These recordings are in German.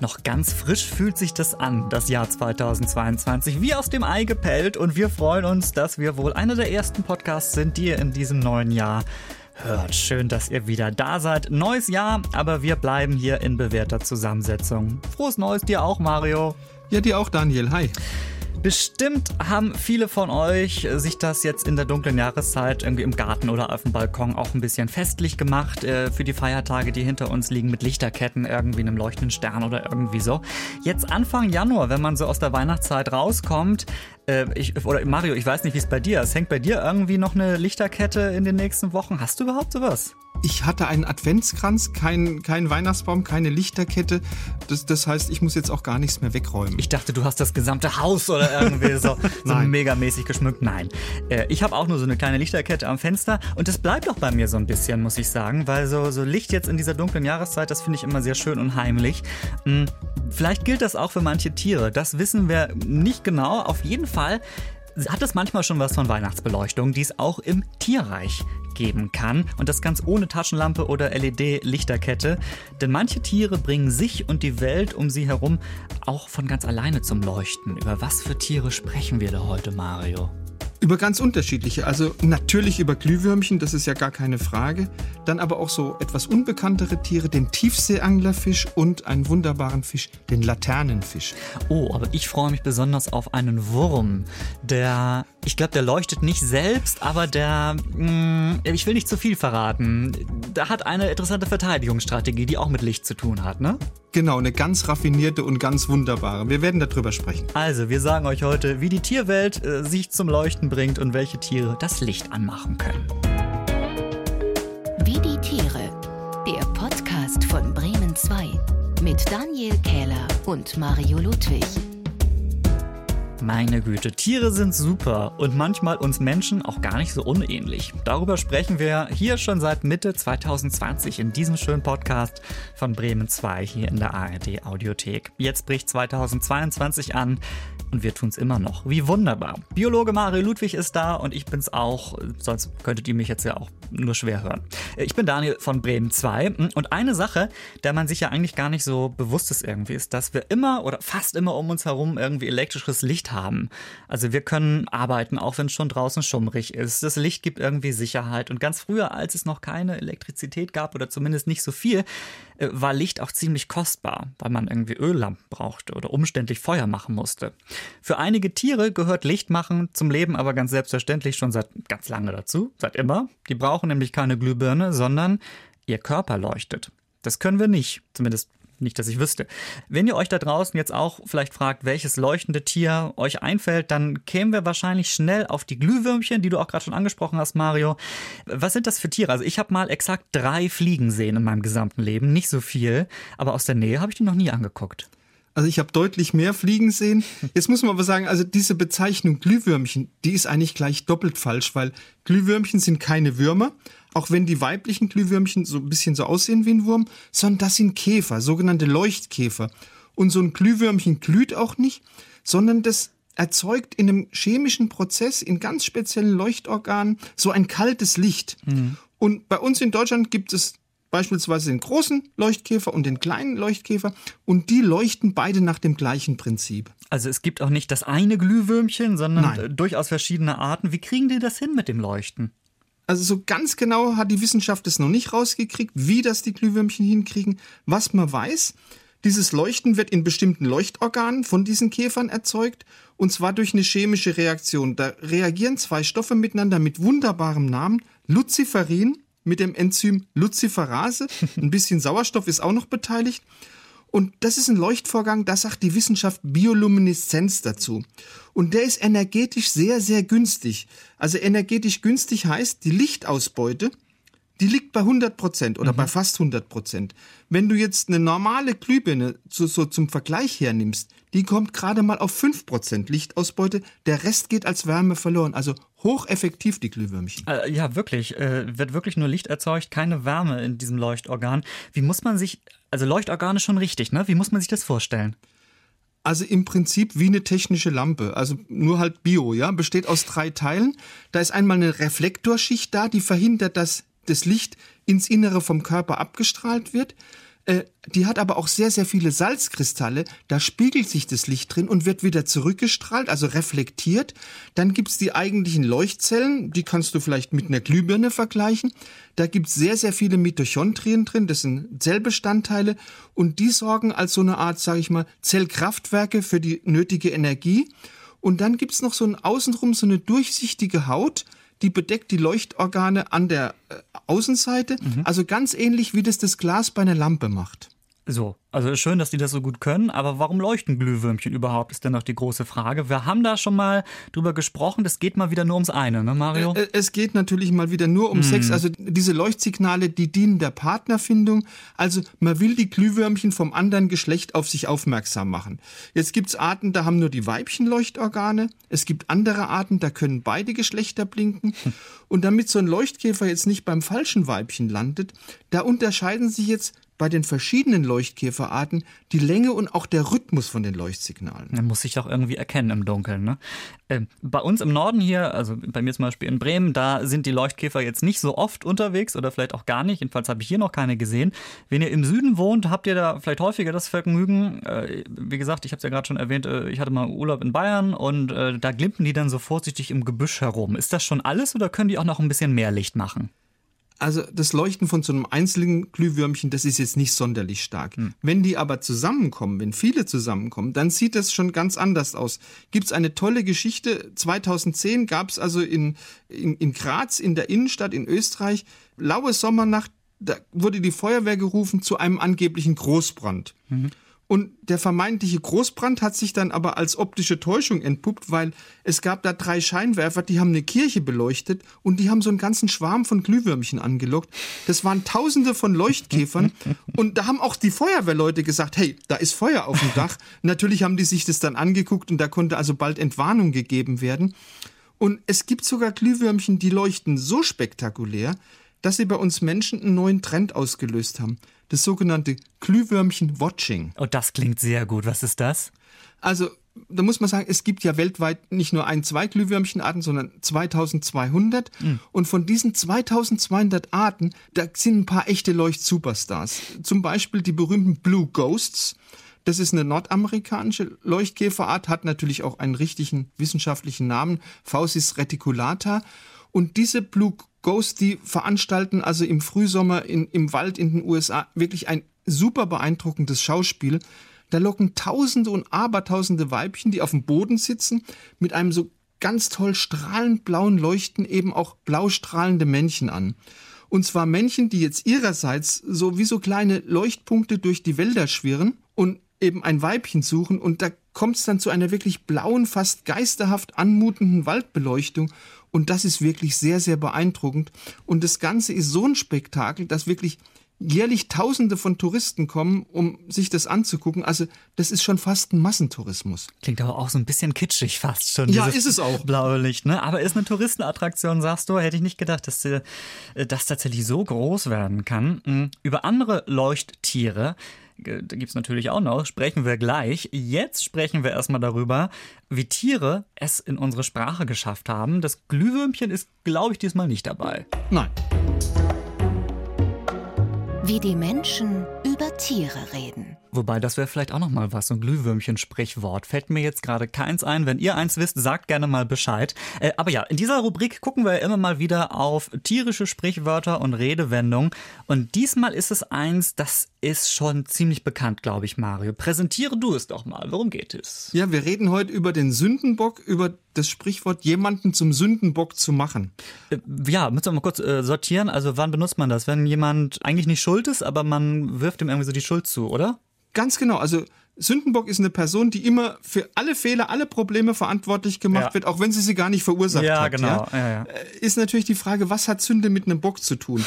Noch ganz frisch fühlt sich das an, das Jahr 2022, wie aus dem Ei gepellt. Und wir freuen uns, dass wir wohl einer der ersten Podcasts sind, die ihr in diesem neuen Jahr hört. Schön, dass ihr wieder da seid. Neues Jahr, aber wir bleiben hier in bewährter Zusammensetzung. Frohes Neues dir auch, Mario. Ja, dir auch, Daniel. Hi. Bestimmt haben viele von euch sich das jetzt in der dunklen Jahreszeit irgendwie im Garten oder auf dem Balkon auch ein bisschen festlich gemacht äh, für die Feiertage, die hinter uns liegen mit Lichterketten, irgendwie einem leuchtenden Stern oder irgendwie so. Jetzt Anfang Januar, wenn man so aus der Weihnachtszeit rauskommt, äh, ich, oder Mario, ich weiß nicht, wie es bei dir ist. Hängt bei dir irgendwie noch eine Lichterkette in den nächsten Wochen? Hast du überhaupt sowas? Ich hatte einen Adventskranz, keinen kein Weihnachtsbaum, keine Lichterkette. Das, das heißt, ich muss jetzt auch gar nichts mehr wegräumen. Ich dachte, du hast das gesamte Haus oder irgendwie so, so megamäßig geschmückt. Nein. Äh, ich habe auch nur so eine kleine Lichterkette am Fenster und das bleibt auch bei mir so ein bisschen, muss ich sagen, weil so, so Licht jetzt in dieser dunklen Jahreszeit, das finde ich immer sehr schön und heimlich. Hm, vielleicht gilt das auch für manche Tiere. Das wissen wir nicht genau. Auf jeden Fall hat es manchmal schon was von Weihnachtsbeleuchtung, die es auch im Tierreich geben kann. Und das ganz ohne Taschenlampe oder LED-Lichterkette. Denn manche Tiere bringen sich und die Welt um sie herum auch von ganz alleine zum Leuchten. Über was für Tiere sprechen wir da heute, Mario? Über ganz unterschiedliche. Also natürlich über Glühwürmchen, das ist ja gar keine Frage. Dann aber auch so etwas unbekanntere Tiere, den Tiefseeanglerfisch und einen wunderbaren Fisch, den Laternenfisch. Oh, aber ich freue mich besonders auf einen Wurm, der, ich glaube, der leuchtet nicht selbst, aber der, mh, mm, ich will nicht zu viel verraten, der hat eine interessante Verteidigungsstrategie, die auch mit Licht zu tun hat, ne? Genau, eine ganz raffinierte und ganz wunderbare. Wir werden darüber sprechen. Also, wir sagen euch heute, wie die Tierwelt äh, sich zum Leuchten bringt und welche Tiere das Licht anmachen können. Wie die Tiere. Der Podcast von Bremen 2 mit Daniel Kähler und Mario Ludwig. Meine Güte, Tiere sind super und manchmal uns Menschen auch gar nicht so unähnlich. Darüber sprechen wir hier schon seit Mitte 2020 in diesem schönen Podcast von Bremen 2 hier in der ARD Audiothek. Jetzt bricht 2022 an und wir tun es immer noch. Wie wunderbar. Biologe Mario Ludwig ist da und ich bin's auch, sonst könntet ihr mich jetzt ja auch nur schwer hören. Ich bin Daniel von Bremen 2 und eine Sache, der man sich ja eigentlich gar nicht so bewusst ist irgendwie, ist, dass wir immer oder fast immer um uns herum irgendwie elektrisches Licht haben. Also wir können arbeiten, auch wenn es schon draußen schummrig ist. Das Licht gibt irgendwie Sicherheit und ganz früher, als es noch keine Elektrizität gab oder zumindest nicht so viel, äh, war Licht auch ziemlich kostbar, weil man irgendwie Öllampen brauchte oder umständlich Feuer machen musste. Für einige Tiere gehört Lichtmachen zum Leben aber ganz selbstverständlich schon seit ganz lange dazu, seit immer. Die brauchen nämlich keine Glühbirne, sondern ihr Körper leuchtet. Das können wir nicht, zumindest nicht, dass ich wüsste. Wenn ihr euch da draußen jetzt auch vielleicht fragt, welches leuchtende Tier euch einfällt, dann kämen wir wahrscheinlich schnell auf die Glühwürmchen, die du auch gerade schon angesprochen hast, Mario. Was sind das für Tiere? Also ich habe mal exakt drei Fliegen sehen in meinem gesamten Leben, nicht so viel, aber aus der Nähe habe ich die noch nie angeguckt. Also ich habe deutlich mehr Fliegen sehen. Jetzt muss man aber sagen, also diese Bezeichnung Glühwürmchen, die ist eigentlich gleich doppelt falsch, weil Glühwürmchen sind keine Würmer, auch wenn die weiblichen Glühwürmchen so ein bisschen so aussehen wie ein Wurm, sondern das sind Käfer, sogenannte Leuchtkäfer. Und so ein Glühwürmchen glüht auch nicht, sondern das erzeugt in einem chemischen Prozess in ganz speziellen Leuchtorganen so ein kaltes Licht. Mhm. Und bei uns in Deutschland gibt es beispielsweise den großen Leuchtkäfer und den kleinen Leuchtkäfer und die leuchten beide nach dem gleichen Prinzip. Also es gibt auch nicht das eine Glühwürmchen, sondern Nein. durchaus verschiedene Arten. Wie kriegen die das hin mit dem Leuchten? Also so ganz genau hat die Wissenschaft es noch nicht rausgekriegt, wie das die Glühwürmchen hinkriegen. Was man weiß, dieses Leuchten wird in bestimmten Leuchtorganen von diesen Käfern erzeugt und zwar durch eine chemische Reaktion. Da reagieren zwei Stoffe miteinander mit wunderbarem Namen, Luciferin mit dem Enzym Luciferase. Ein bisschen Sauerstoff ist auch noch beteiligt. Und das ist ein Leuchtvorgang, da sagt die Wissenschaft Biolumineszenz dazu. Und der ist energetisch sehr, sehr günstig. Also energetisch günstig heißt, die Lichtausbeute, die liegt bei 100 Prozent oder mhm. bei fast 100 Prozent. Wenn du jetzt eine normale Glühbirne so, so zum Vergleich hernimmst, die kommt gerade mal auf 5 Prozent Lichtausbeute. Der Rest geht als Wärme verloren. Also hocheffektiv die Glühwürmchen. Äh, ja, wirklich. Äh, wird wirklich nur Licht erzeugt, keine Wärme in diesem Leuchtorgan. Wie muss man sich, also Leuchtorgan ist schon richtig, ne? Wie muss man sich das vorstellen? Also im Prinzip wie eine technische Lampe, also nur halt Bio, ja, besteht aus drei Teilen. Da ist einmal eine Reflektorschicht da, die verhindert, dass das Licht ins Innere vom Körper abgestrahlt wird. Äh, die hat aber auch sehr, sehr viele Salzkristalle. Da spiegelt sich das Licht drin und wird wieder zurückgestrahlt, also reflektiert. Dann gibt's die eigentlichen Leuchtzellen, die kannst du vielleicht mit einer Glühbirne vergleichen. Da gibt's sehr, sehr viele Mitochondrien drin, das sind Zellbestandteile und die sorgen als so eine Art, sage ich mal, Zellkraftwerke für die nötige Energie. Und dann gibt's noch so ein außenrum so eine durchsichtige Haut, die bedeckt die Leuchtorgane an der äh, Außenseite, mhm. also ganz ähnlich wie das das Glas bei einer Lampe macht. So, also schön, dass die das so gut können, aber warum leuchten Glühwürmchen überhaupt, ist dann noch die große Frage. Wir haben da schon mal drüber gesprochen, das geht mal wieder nur ums eine, ne Mario? Äh, äh, es geht natürlich mal wieder nur um hm. Sex, also diese Leuchtsignale, die dienen der Partnerfindung, also man will die Glühwürmchen vom anderen Geschlecht auf sich aufmerksam machen. Jetzt gibt's Arten, da haben nur die Weibchen Leuchtorgane, es gibt andere Arten, da können beide Geschlechter blinken und damit so ein Leuchtkäfer jetzt nicht beim falschen Weibchen landet, da unterscheiden sich jetzt bei den verschiedenen Leuchtkäferarten die Länge und auch der Rhythmus von den Leuchtsignalen. Man muss sich doch irgendwie erkennen im Dunkeln. Ne? Ähm, bei uns im Norden hier, also bei mir zum Beispiel in Bremen, da sind die Leuchtkäfer jetzt nicht so oft unterwegs oder vielleicht auch gar nicht. Jedenfalls habe ich hier noch keine gesehen. Wenn ihr im Süden wohnt, habt ihr da vielleicht häufiger das Vergnügen. Äh, wie gesagt, ich habe es ja gerade schon erwähnt, äh, ich hatte mal Urlaub in Bayern und äh, da glimpen die dann so vorsichtig im Gebüsch herum. Ist das schon alles oder können die auch noch ein bisschen mehr Licht machen? Also das Leuchten von so einem einzelnen Glühwürmchen, das ist jetzt nicht sonderlich stark. Hm. Wenn die aber zusammenkommen, wenn viele zusammenkommen, dann sieht das schon ganz anders aus. Gibt's eine tolle Geschichte. 2010 gab's also in, in, in Graz, in der Innenstadt in Österreich, laue Sommernacht, da wurde die Feuerwehr gerufen zu einem angeblichen Großbrand. Mhm. Und der vermeintliche Großbrand hat sich dann aber als optische Täuschung entpuppt, weil es gab da drei Scheinwerfer, die haben eine Kirche beleuchtet und die haben so einen ganzen Schwarm von Glühwürmchen angelockt. Das waren tausende von Leuchtkäfern und da haben auch die Feuerwehrleute gesagt, hey, da ist Feuer auf dem Dach. Natürlich haben die sich das dann angeguckt und da konnte also bald Entwarnung gegeben werden. Und es gibt sogar Glühwürmchen, die leuchten so spektakulär, dass sie bei uns Menschen einen neuen Trend ausgelöst haben das sogenannte Glühwürmchen-Watching. Oh, das klingt sehr gut. Was ist das? Also, da muss man sagen, es gibt ja weltweit nicht nur ein, zwei Glühwürmchenarten, sondern 2200. Mhm. Und von diesen 2200 Arten, da sind ein paar echte Leuchtsuperstars. Zum Beispiel die berühmten Blue Ghosts. Das ist eine nordamerikanische Leuchtkäferart, hat natürlich auch einen richtigen wissenschaftlichen Namen, Fausis reticulata. Und diese Blue Ghosts, die veranstalten also im Frühsommer in, im Wald in den USA wirklich ein super beeindruckendes Schauspiel. Da locken Tausende und Abertausende Weibchen, die auf dem Boden sitzen, mit einem so ganz toll strahlend blauen Leuchten eben auch blau strahlende Männchen an. Und zwar Männchen, die jetzt ihrerseits so wie so kleine Leuchtpunkte durch die Wälder schwirren und eben ein Weibchen suchen und da kommt es dann zu einer wirklich blauen, fast geisterhaft anmutenden Waldbeleuchtung und das ist wirklich sehr, sehr beeindruckend. Und das Ganze ist so ein Spektakel, dass wirklich jährlich Tausende von Touristen kommen, um sich das anzugucken. Also das ist schon fast ein Massentourismus. Klingt aber auch so ein bisschen kitschig fast schon. Ja, ist es auch. Blaue Licht, ne? Aber ist eine Touristenattraktion, sagst du? Hätte ich nicht gedacht, dass äh, das tatsächlich so groß werden kann. Hm, über andere Leuchttiere gibt es natürlich auch noch, sprechen wir gleich. Jetzt sprechen wir erstmal darüber, wie Tiere es in unsere Sprache geschafft haben. Das Glühwürmchen ist, glaube ich, diesmal nicht dabei. Nein. Wie die Menschen über Tiere reden. Wobei, das wäre vielleicht auch noch mal was, so ein Glühwürmchen-Sprichwort. Fällt mir jetzt gerade keins ein. Wenn ihr eins wisst, sagt gerne mal Bescheid. Äh, aber ja, in dieser Rubrik gucken wir immer mal wieder auf tierische Sprichwörter und Redewendungen. Und diesmal ist es eins, das ist schon ziemlich bekannt, glaube ich, Mario. Präsentiere du es doch mal. Worum geht es? Ja, wir reden heute über den Sündenbock, über das Sprichwort, jemanden zum Sündenbock zu machen. Äh, ja, müssen wir mal kurz äh, sortieren. Also wann benutzt man das? Wenn jemand eigentlich nicht schuld ist, aber man wirft ihm irgendwie so die Schuld zu, oder? Ganz genau. Also Sündenbock ist eine Person, die immer für alle Fehler, alle Probleme verantwortlich gemacht ja. wird, auch wenn sie sie gar nicht verursacht ja, hat. Genau. Ja, ja. Äh, ist natürlich die Frage, was hat Sünde mit einem Bock zu tun?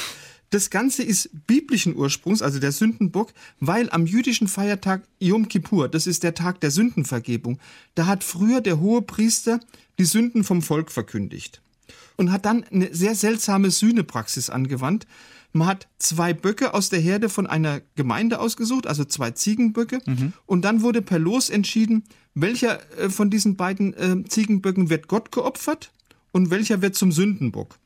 Das Ganze ist biblischen Ursprungs, also der Sündenbock, weil am jüdischen Feiertag Yom Kippur, das ist der Tag der Sündenvergebung, da hat früher der hohe Priester die Sünden vom Volk verkündigt und hat dann eine sehr seltsame Sühnepraxis angewandt. Man hat zwei Böcke aus der Herde von einer Gemeinde ausgesucht, also zwei Ziegenböcke. Mhm. Und dann wurde per Los entschieden, welcher äh, von diesen beiden äh, Ziegenböcken wird Gott geopfert und welcher wird zum Sündenbock.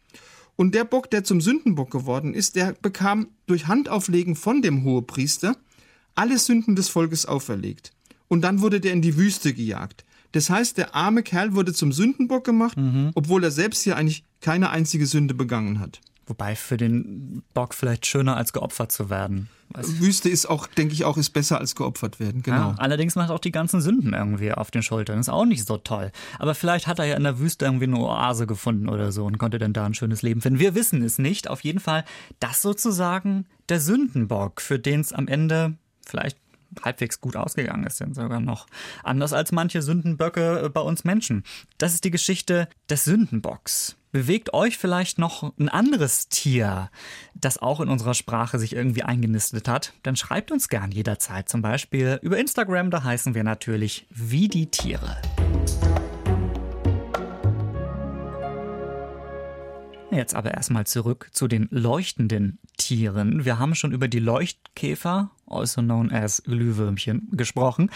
Und der Bock, der zum Sündenbock geworden ist, der bekam durch Handauflegen von dem Hohepriester alle Sünden des Volkes auferlegt. Und dann wurde der in die Wüste gejagt. Das heißt, der arme Kerl wurde zum Sündenbock gemacht, mhm. obwohl er selbst hier eigentlich keine einzige Sünde begangen hat. Wobei für den Bock vielleicht schöner als geopfert zu werden. Wüste ist auch, denke ich auch, ist besser als geopfert werden, genau. Ja, allerdings macht auch die ganzen Sünden irgendwie auf den Schultern. Ist auch nicht so toll. Aber vielleicht hat er ja in der Wüste irgendwie eine Oase gefunden oder so und konnte dann da ein schönes Leben finden. Wir wissen es nicht. Auf jeden Fall das sozusagen der Sündenbock, für den es am Ende vielleicht halbwegs gut ausgegangen ist, denn sogar noch anders als manche Sündenböcke bei uns Menschen. Das ist die Geschichte des Sündenbocks. Bewegt euch vielleicht noch ein anderes Tier, das auch in unserer Sprache sich irgendwie eingenistet hat? Dann schreibt uns gern jederzeit, zum Beispiel über Instagram, da heißen wir natürlich wie die Tiere. Jetzt aber erstmal zurück zu den leuchtenden Tieren. Wir haben schon über die Leuchtkäfer, also known as Glühwürmchen, gesprochen.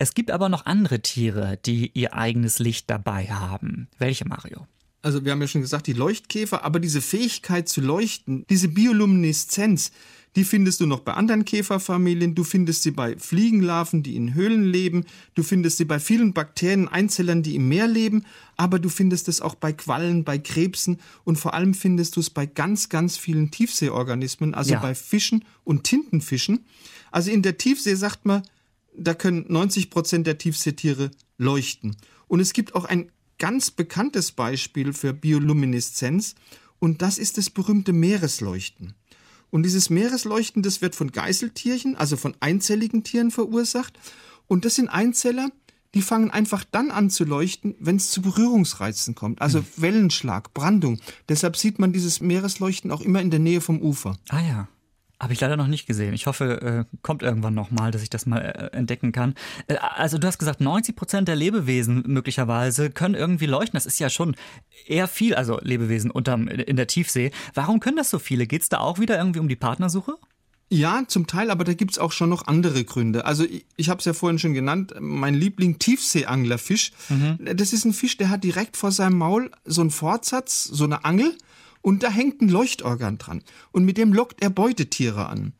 Es gibt aber noch andere Tiere, die ihr eigenes Licht dabei haben. Welche, Mario? Also wir haben ja schon gesagt, die Leuchtkäfer, aber diese Fähigkeit zu leuchten, diese Biolumineszenz, die findest du noch bei anderen Käferfamilien, du findest sie bei Fliegenlarven, die in Höhlen leben, du findest sie bei vielen Bakterien, Einzellern, die im Meer leben, aber du findest es auch bei Quallen, bei Krebsen und vor allem findest du es bei ganz, ganz vielen Tiefseeorganismen, also ja. bei Fischen und Tintenfischen. Also in der Tiefsee sagt man, da können 90 Prozent der Tiefseetiere leuchten. Und es gibt auch ein ganz bekanntes Beispiel für Biolumineszenz und das ist das berühmte Meeresleuchten. Und dieses Meeresleuchten, das wird von Geißeltierchen, also von einzelligen Tieren verursacht. Und das sind Einzeller, die fangen einfach dann an zu leuchten, wenn es zu Berührungsreizen kommt. Also hm. Wellenschlag, Brandung. Deshalb sieht man dieses Meeresleuchten auch immer in der Nähe vom Ufer. Ah ja. Habe ich leider noch nicht gesehen. Ich hoffe, äh, kommt irgendwann nochmal, dass ich das mal äh, entdecken kann. Äh, also du hast gesagt, 90 Prozent der Lebewesen möglicherweise können irgendwie leuchten. Das ist ja schon eher viel, also Lebewesen unterm, in der Tiefsee. Warum können das so viele? Geht es da auch wieder irgendwie um die Partnersuche? Ja, zum Teil, aber da gibt's auch schon noch andere Gründe. Also ich, ich habe es ja vorhin schon genannt, mein Liebling Tiefseeanglerfisch. Mhm. Das ist ein Fisch, der hat direkt vor seinem Maul so einen Fortsatz, so eine Angel und da hängt ein Leuchtorgan dran. Und mit dem lockt er Beutetiere an.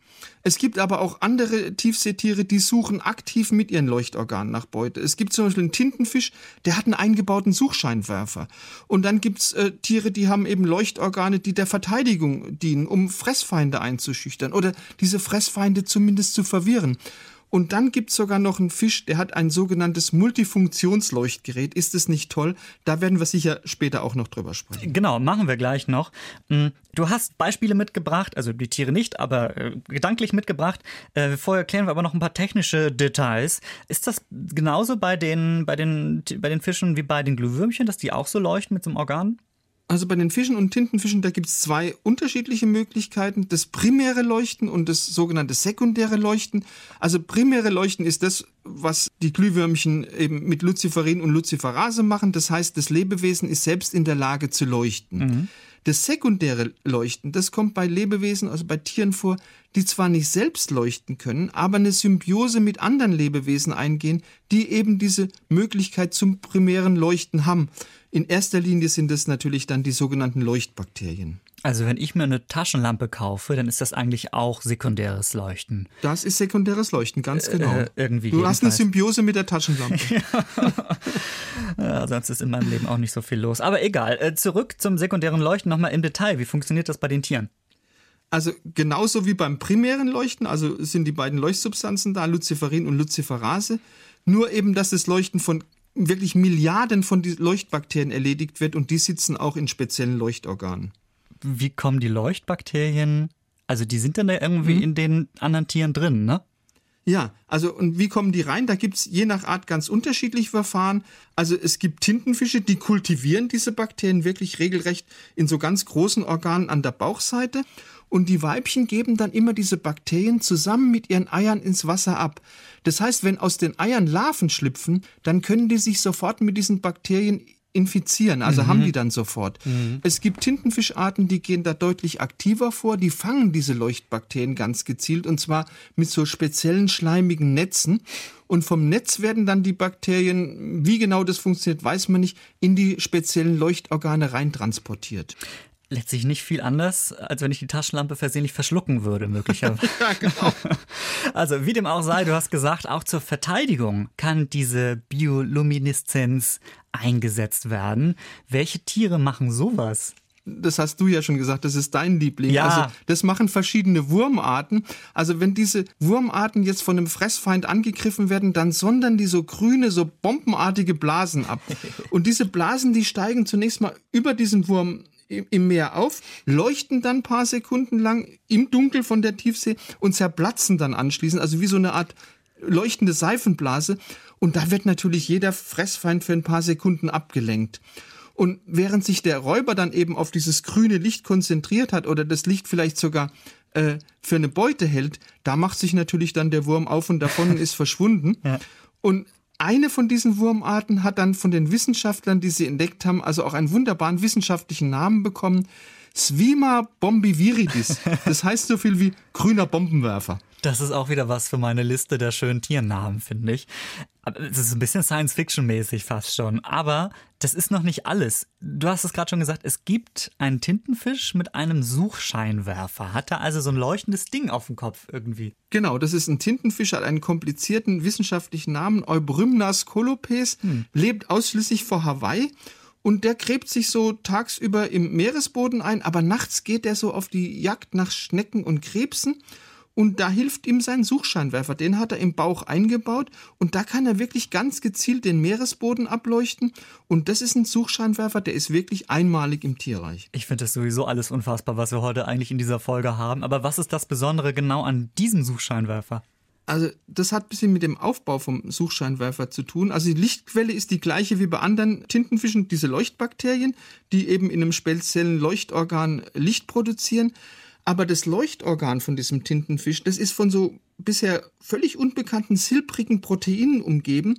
Es gibt aber auch andere Tiefseetiere, die suchen aktiv mit ihren Leuchtorganen nach Beute. Es gibt zum Beispiel einen Tintenfisch, der hat einen eingebauten Suchscheinwerfer. Und dann gibt's äh, Tiere, die haben eben Leuchtorgane, die der Verteidigung dienen, um Fressfeinde einzuschüchtern oder diese Fressfeinde zumindest zu verwirren. Und dann gibt's sogar noch einen Fisch, der hat ein sogenanntes Multifunktionsleuchtgerät. Ist es nicht toll? Da werden wir sicher später auch noch drüber sprechen. Genau, machen wir gleich noch. Mm, du hast Beispiele mitgebracht, also die Tiere nicht, aber äh, gedanklich mitgebracht. Äh, vorher klären wir aber noch ein paar technische Details. Ist das genauso bei den, bei den, bei den Fischen wie bei den Glühwürmchen, dass die auch so leuchten mit so einem Organ? Also bei den Fischen und Tintenfischen, da gibt es zwei unterschiedliche Möglichkeiten. Das primäre Leuchten und das sogenannte sekundäre Leuchten. Also primäre Leuchten ist das, was die Glühwürmchen eben mit Luciferin und Luciferase machen. Das heißt, das Lebewesen ist selbst in der Lage zu leuchten. Mhm. Das sekundäre Leuchten, das kommt bei Lebewesen, also bei Tieren vor, die zwar nicht selbst leuchten können, aber eine Symbiose mit anderen Lebewesen eingehen, die eben diese Möglichkeit zum primären Leuchten haben. In erster Linie sind es natürlich dann die sogenannten Leuchtbakterien. Also wenn ich mir eine Taschenlampe kaufe, dann ist das eigentlich auch sekundäres Leuchten. Das ist sekundäres Leuchten, ganz äh, genau. Äh, irgendwie du hast eine Symbiose mit der Taschenlampe. ja, sonst ist in meinem Leben auch nicht so viel los. Aber egal. Äh, zurück zum sekundären Leuchten nochmal im Detail. Wie funktioniert das bei den Tieren? Also genauso wie beim primären Leuchten, also sind die beiden Leuchtsubstanzen da, Luciferin und Luciferase. Nur eben, dass das Leuchten von wirklich Milliarden von Leuchtbakterien erledigt wird und die sitzen auch in speziellen Leuchtorganen. Wie kommen die Leuchtbakterien? Also die sind dann da irgendwie mhm. in den anderen Tieren drin, ne? Ja, also und wie kommen die rein? Da gibt's je nach Art ganz unterschiedliche Verfahren. Also es gibt Tintenfische, die kultivieren diese Bakterien wirklich regelrecht in so ganz großen Organen an der Bauchseite. Und die Weibchen geben dann immer diese Bakterien zusammen mit ihren Eiern ins Wasser ab. Das heißt, wenn aus den Eiern Larven schlüpfen, dann können die sich sofort mit diesen Bakterien infizieren, also mhm. haben die dann sofort. Mhm. Es gibt Tintenfischarten, die gehen da deutlich aktiver vor, die fangen diese Leuchtbakterien ganz gezielt und zwar mit so speziellen schleimigen Netzen. Und vom Netz werden dann die Bakterien, wie genau das funktioniert, weiß man nicht, in die speziellen Leuchtorgane reintransportiert. Letztlich nicht viel anders, als wenn ich die Taschenlampe versehentlich verschlucken würde, möglicherweise. ja, genau. Also, wie dem auch sei, du hast gesagt, auch zur Verteidigung kann diese Biolumineszenz eingesetzt werden. Welche Tiere machen sowas? das hast du ja schon gesagt, das ist dein Liebling. Ja. Also das machen verschiedene Wurmarten. Also wenn diese Wurmarten jetzt von einem Fressfeind angegriffen werden, dann sondern die so grüne, so bombenartige Blasen ab. Und diese Blasen, die steigen zunächst mal über diesen Wurm im Meer auf, leuchten dann ein paar Sekunden lang im Dunkel von der Tiefsee und zerplatzen dann anschließend, also wie so eine Art leuchtende Seifenblase. Und da wird natürlich jeder Fressfeind für ein paar Sekunden abgelenkt. Und während sich der Räuber dann eben auf dieses grüne Licht konzentriert hat oder das Licht vielleicht sogar äh, für eine Beute hält, da macht sich natürlich dann der Wurm auf und davon ist verschwunden. Ja. Und eine von diesen Wurmarten hat dann von den Wissenschaftlern, die sie entdeckt haben, also auch einen wunderbaren wissenschaftlichen Namen bekommen. Svima bombiviridis. Das heißt so viel wie grüner Bombenwerfer. Das ist auch wieder was für meine Liste der schönen Tiernamen, finde ich. Es ist ein bisschen Science-Fiction-mäßig fast schon. Aber das ist noch nicht alles. Du hast es gerade schon gesagt, es gibt einen Tintenfisch mit einem Suchscheinwerfer. Hat er also so ein leuchtendes Ding auf dem Kopf irgendwie? Genau, das ist ein Tintenfisch, hat einen komplizierten wissenschaftlichen Namen, Eubrymnas colopes, hm. lebt ausschließlich vor Hawaii und der gräbt sich so tagsüber im Meeresboden ein, aber nachts geht er so auf die Jagd nach Schnecken und Krebsen und da hilft ihm sein Suchscheinwerfer. Den hat er im Bauch eingebaut und da kann er wirklich ganz gezielt den Meeresboden ableuchten. Und das ist ein Suchscheinwerfer, der ist wirklich einmalig im Tierreich. Ich finde das sowieso alles unfassbar, was wir heute eigentlich in dieser Folge haben. Aber was ist das Besondere genau an diesem Suchscheinwerfer? Also das hat ein bisschen mit dem Aufbau vom Suchscheinwerfer zu tun. Also die Lichtquelle ist die gleiche wie bei anderen Tintenfischen, diese Leuchtbakterien, die eben in einem speziellen Leuchtorgan Licht produzieren. Aber das Leuchtorgan von diesem Tintenfisch, das ist von so bisher völlig unbekannten silbrigen Proteinen umgeben,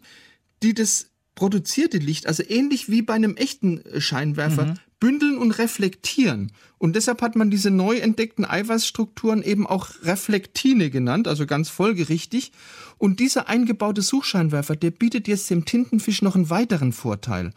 die das produzierte Licht, also ähnlich wie bei einem echten Scheinwerfer, mhm. bündeln und reflektieren. Und deshalb hat man diese neu entdeckten Eiweißstrukturen eben auch Reflektine genannt, also ganz folgerichtig. Und dieser eingebaute Suchscheinwerfer, der bietet jetzt dem Tintenfisch noch einen weiteren Vorteil.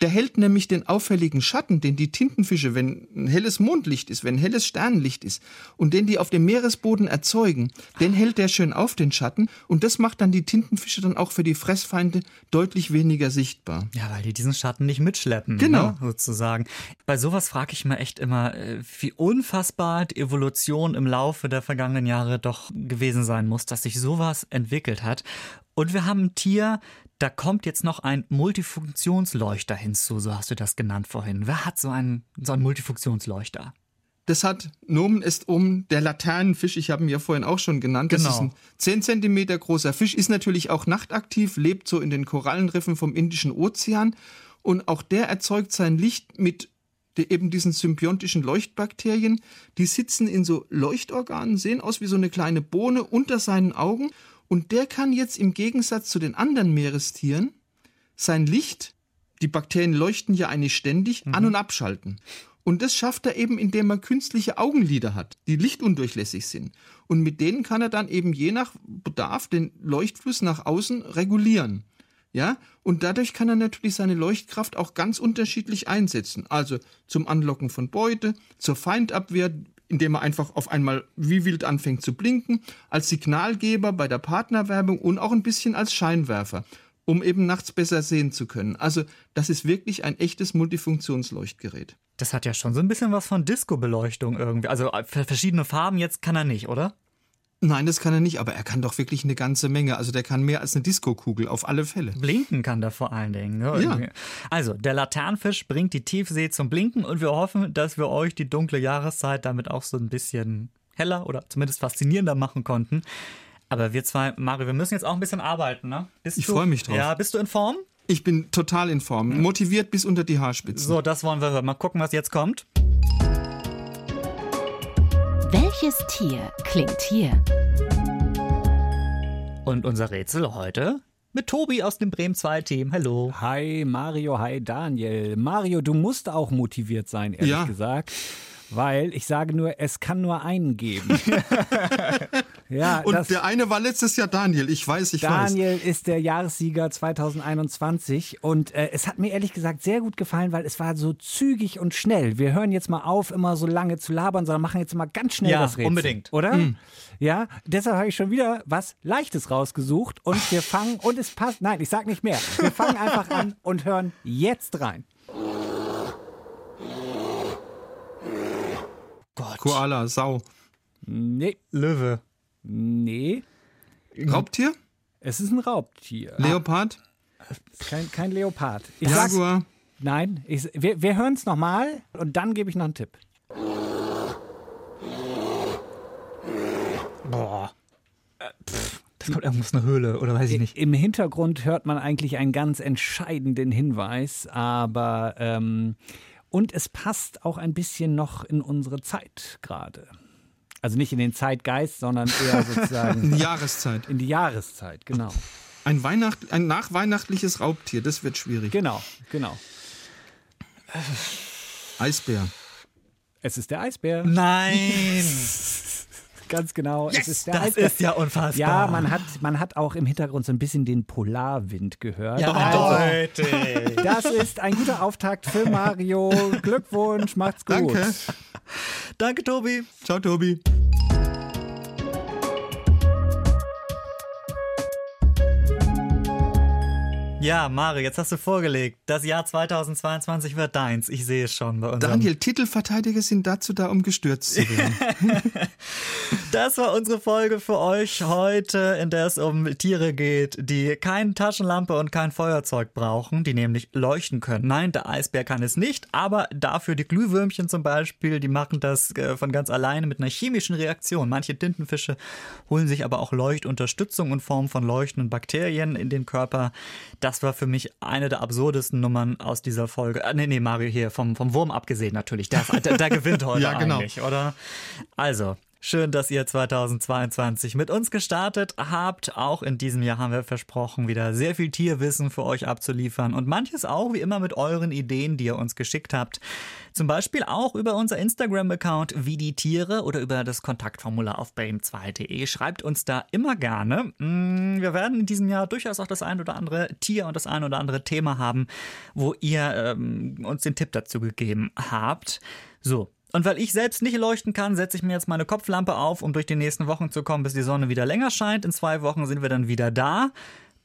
Der hält nämlich den auffälligen Schatten, den die Tintenfische, wenn ein helles Mondlicht ist, wenn ein helles Sternenlicht ist und den die auf dem Meeresboden erzeugen, den hält der schön auf den Schatten und das macht dann die Tintenfische dann auch für die Fressfeinde deutlich weniger sichtbar. Ja, weil die diesen Schatten nicht mitschleppen, ne, genau. Ne, sozusagen. Bei sowas frage ich mir echt immer, äh, wie unfassbar die Evolution im Laufe der vergangenen Jahre doch gewesen sein muss, dass sich sowas entwickelt hat. Und wir haben ein Tier, da kommt jetzt noch ein Multifunktionsleuchter hinzu, so hast du das genannt vorhin. Wer hat so einen, so einen Multifunktionsleuchter? Das hat Nomen ist um der Laternenfisch, ich habe ihn ja vorhin auch schon genannt. Das genau. ist ein 10 cm großer Fisch, ist natürlich auch nachtaktiv, lebt so in den Korallenriffen vom Indischen Ozean und auch der erzeugt sein Licht mit eben diesen symbiontischen Leuchtbakterien. Die sitzen in so Leuchtorganen, sehen aus wie so eine kleine Bohne unter seinen Augen und der kann jetzt im Gegensatz zu den anderen Meerestieren sein Licht, die Bakterien leuchten ja eigentlich ständig, mhm. an- und abschalten. Und das schafft er eben, indem er künstliche Augenlider hat, die lichtundurchlässig sind. Und mit denen kann er dann eben je nach Bedarf den Leuchtfluss nach außen regulieren. Ja, und dadurch kann er natürlich seine Leuchtkraft auch ganz unterschiedlich einsetzen. Also zum Anlocken von Beute, zur Feindabwehr, indem er einfach auf einmal wie wild anfängt zu blinken, als Signalgeber bei der Partnerwerbung und auch ein bisschen als Scheinwerfer, um eben nachts besser sehen zu können. Also das ist wirklich ein echtes Multifunktionsleuchtgerät. Das hat ja schon so ein bisschen was von Disco-Beleuchtung irgendwie. Also verschiedene Farben jetzt kann er nicht, oder? Nein, das kann er nicht, aber er kann doch wirklich eine ganze Menge. Also der kann mehr als eine Disco-Kugel, auf alle Fälle. Blinken kann der vor allen Dingen. Ne? Ja. Also, der Laternenfisch bringt die Tiefsee zum Blinken und wir hoffen, dass wir euch die dunkle Jahreszeit damit auch so ein bisschen heller oder zumindest faszinierender machen konnten. Aber wir zwei, Mario, wir müssen jetzt auch ein bisschen arbeiten, ne? Bist ich freue mich drauf. Ja, bist du in Form? Ich bin total in Form. Motiviert bis unter die Haarspitzen. So, das wollen wir hören. Mal gucken, was jetzt kommt. Welches Tier klingt hier? Und unser Rätsel heute mit Tobi aus dem Bremen 2 Team. Hallo. Hi Mario, hi Daniel. Mario, du musst auch motiviert sein, ehrlich ja. gesagt. Weil ich sage nur, es kann nur einen geben. ja, Und das, der eine war letztes Jahr Daniel. Ich weiß, ich weiß. Daniel ist der Jahressieger 2021 und äh, es hat mir ehrlich gesagt sehr gut gefallen, weil es war so zügig und schnell. Wir hören jetzt mal auf, immer so lange zu labern, sondern machen jetzt mal ganz schnell Ja, das Rätsel. unbedingt. Oder? Ja, deshalb habe ich schon wieder was Leichtes rausgesucht und wir fangen, und es passt, nein, ich sag nicht mehr. Wir fangen einfach an und hören jetzt rein. Koala, Sau. Nee, Löwe. nee, Raubtier? es ist ein Raubtier. Leopard? Kein, kein Leopard. Ich sag's, Jaguar? nein, ich, wir, wir hören es nochmal und dann gebe ich noch einen Tipp. Boah. Äh, pff, das kommt irgendwas eine Höhle oder weiß ich nicht. Im Hintergrund hört man eigentlich einen ganz entscheidenden Hinweis, aber ähm, und es passt auch ein bisschen noch in unsere Zeit gerade. Also nicht in den Zeitgeist, sondern eher sozusagen Eine Jahreszeit. in die Jahreszeit, genau. Ein, Weihnacht, ein nachweihnachtliches Raubtier, das wird schwierig. Genau, genau. Eisbär. Es ist der Eisbär. Nein! Ganz genau. es ist das Eisbär. ist ja unfassbar. Ja, man hat, man hat auch im Hintergrund so ein bisschen den Polarwind gehört. Ja, Also, eindeutig. das ist ein guter Auftakt für Mario. Glückwunsch, macht's gut. Danke. Danke, Tobi. Ciao, Tobi. Ja, Mario, jetzt hast du vorgelegt. Das Jahr 2022 wird deins. Ich sehe es schon bei uns. Daniel, Titelverteidiger sind dazu da, um gestürzt zu werden. Das war unsere Folge für euch heute, in der es um Tiere geht, die keine Taschenlampe und kein Feuerzeug brauchen, die nämlich leuchten können. Nein, der Eisbär kann es nicht, aber dafür die Glühwürmchen zum Beispiel, die machen das äh, von ganz alleine mit einer chemischen Reaktion. Manche Tintenfische holen sich aber auch Leuchtunterstützung in Form von leuchtenden Bakterien in den Körper. Das war für mich eine der absurdesten Nummern aus dieser Folge. Ah, nee, nee, Mario hier, vom, vom Wurm abgesehen natürlich. Der, der, der gewinnt heute Ja, genau. eigentlich, oder? Also, Schön, dass ihr 2022 mit uns gestartet habt. Auch in diesem Jahr haben wir versprochen, wieder sehr viel Tierwissen für euch abzuliefern und manches auch wie immer mit euren Ideen, die ihr uns geschickt habt. Zum Beispiel auch über unser Instagram-Account wie die Tiere oder über das Kontaktformular auf bremen2.de. Schreibt uns da immer gerne. Mm, Wir werden in diesem Jahr durchaus auch das ein oder andere Tier und das ein oder andere Thema haben, wo ihr ähm, uns den Tipp dazu gegeben habt. So, und weil ich selbst nicht leuchten kann, setze ich mir jetzt meine Kopflampe auf, um durch die nächsten Wochen zu kommen, bis die Sonne wieder länger scheint. In zwei Wochen sind wir dann wieder da.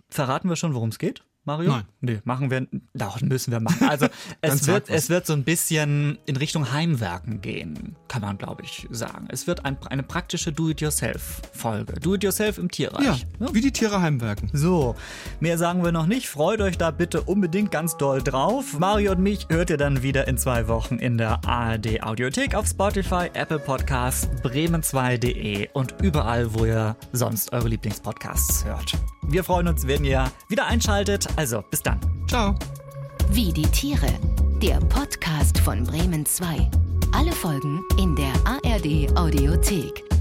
Verraten wir schon, worum es geht? Mario? Nein. Nee, machen wir, doch, müssen wir machen. Also, es wird, es wird so ein bisschen in Richtung Heimwerken gehen, kann man, glaube ich, sagen. Es wird ein, eine praktische Do-it-yourself-Folge. Do-it-yourself im Tierreich. Ja, Ne? wie die Tiere heimwerken. So, mehr sagen wir noch nicht. Freut euch da bitte unbedingt ganz doll drauf. Mario und mich hört ihr dann wieder in zwei Wochen in der ARD Audiothek auf Spotify, Apple Podcasts, bremen2.de und überall, wo ihr sonst eure Lieblingspodcasts hört. Wir freuen uns, wenn ihr wieder einschaltet. Also, bis dann. Ciao. Wie die Tiere. Der Podcast von Bremen 2. Alle Folgen in der ARD Audiothek.